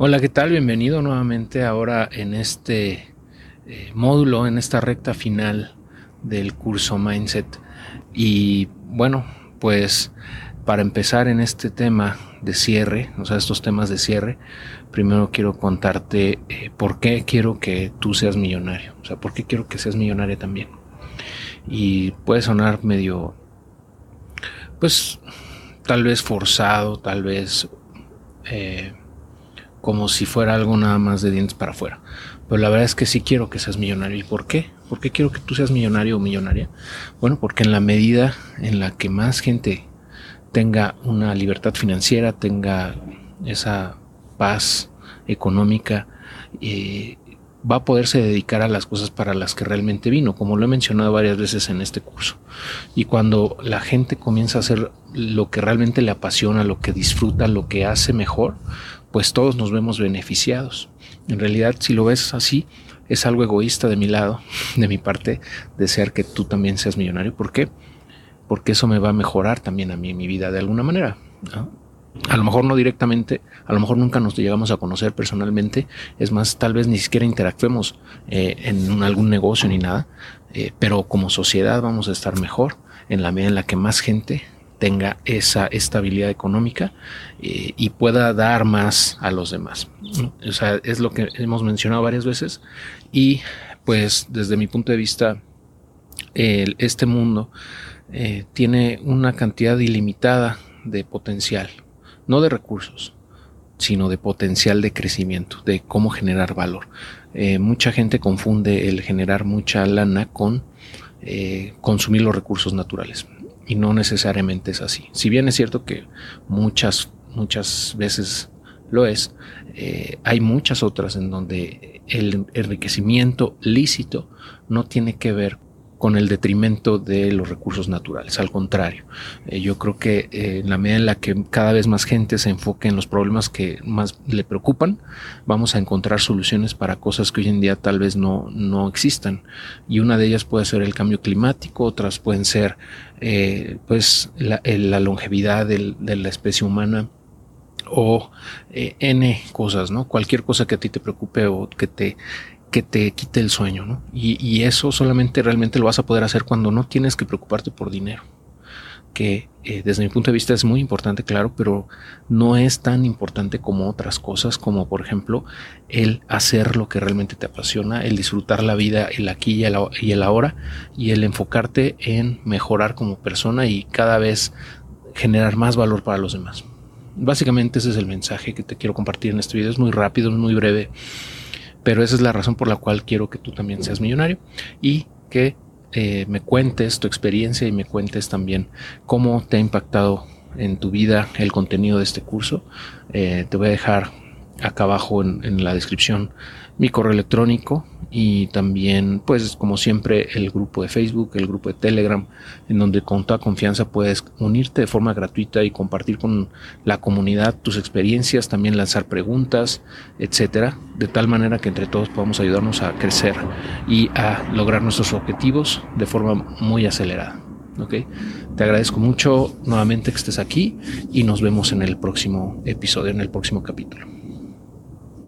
Hola, ¿qué tal? Bienvenido nuevamente ahora en este eh, módulo, en esta recta final del curso Mindset. Y bueno, pues para empezar en este tema de cierre, o sea, estos temas de cierre, primero quiero contarte eh, por qué quiero que tú seas millonario, o sea, por qué quiero que seas millonario también. Y puede sonar medio, pues, tal vez forzado, tal vez... Eh, como si fuera algo nada más de dientes para afuera. Pero la verdad es que sí quiero que seas millonario. ¿Y por qué? ¿Por qué quiero que tú seas millonario o millonaria? Bueno, porque en la medida en la que más gente tenga una libertad financiera, tenga esa paz económica, eh, va a poderse dedicar a las cosas para las que realmente vino, como lo he mencionado varias veces en este curso. Y cuando la gente comienza a hacer lo que realmente le apasiona, lo que disfruta, lo que hace mejor, pues todos nos vemos beneficiados. En realidad, si lo ves así, es algo egoísta de mi lado, de mi parte, desear que tú también seas millonario. ¿Por qué? Porque eso me va a mejorar también a mí mi vida de alguna manera. A lo mejor no directamente, a lo mejor nunca nos llegamos a conocer personalmente, es más, tal vez ni siquiera interactuemos eh, en algún negocio ni nada, eh, pero como sociedad vamos a estar mejor en la medida en la que más gente tenga esa estabilidad económica eh, y pueda dar más a los demás. O sea, es lo que hemos mencionado varias veces. Y pues desde mi punto de vista este mundo tiene una cantidad ilimitada de potencial, no de recursos, sino de potencial de crecimiento, de cómo generar valor. Eh, mucha gente confunde el generar mucha lana con consumir los recursos naturales y no necesariamente es así. Si bien es cierto que muchas, muchas veces lo es, eh, hay muchas otras en donde el enriquecimiento lícito no tiene que ver con el detrimento de los recursos naturales. Al contrario, eh, yo creo que eh, en la medida en la que cada vez más gente se enfoque en los problemas que más le preocupan, vamos a encontrar soluciones para cosas que hoy en día tal vez no, no existan. Y una de ellas puede ser el cambio climático, otras pueden ser eh, pues la, la longevidad de la especie humana o n cosas, ¿no? Cualquier cosa que a ti te preocupe o que te que te quite el sueño, ¿no? Y, eso solamente realmente lo vas a poder hacer cuando no tienes que preocuparte por dinero, que eh, desde mi punto de vista es muy importante, claro, pero no es tan importante como otras cosas, como por ejemplo el hacer lo que realmente te apasiona, el disfrutar la vida, el aquí y el, y el ahora, y el enfocarte en mejorar como persona y cada vez generar más valor para los demás. Básicamente ese es el mensaje que te quiero compartir en este video. Es muy rápido, es muy breve pero esa es la razón por la cual quiero que tú también seas millonario y que eh, me cuentes tu experiencia y me cuentes también cómo te ha impactado en tu vida el contenido de este curso. Eh, te voy a dejar acá abajo en, la descripción mi correo electrónico y también pues como siempre el grupo de Facebook, el grupo de Telegram en donde con toda confianza puedes unirte de forma gratuita y compartir con la comunidad tus experiencias, también lanzar preguntas, etcétera, de tal manera que entre todos podamos ayudarnos a crecer y a lograr nuestros objetivos de forma muy acelerada. Te agradezco mucho nuevamente que estés aquí y nos vemos en el próximo episodio, en el próximo capítulo.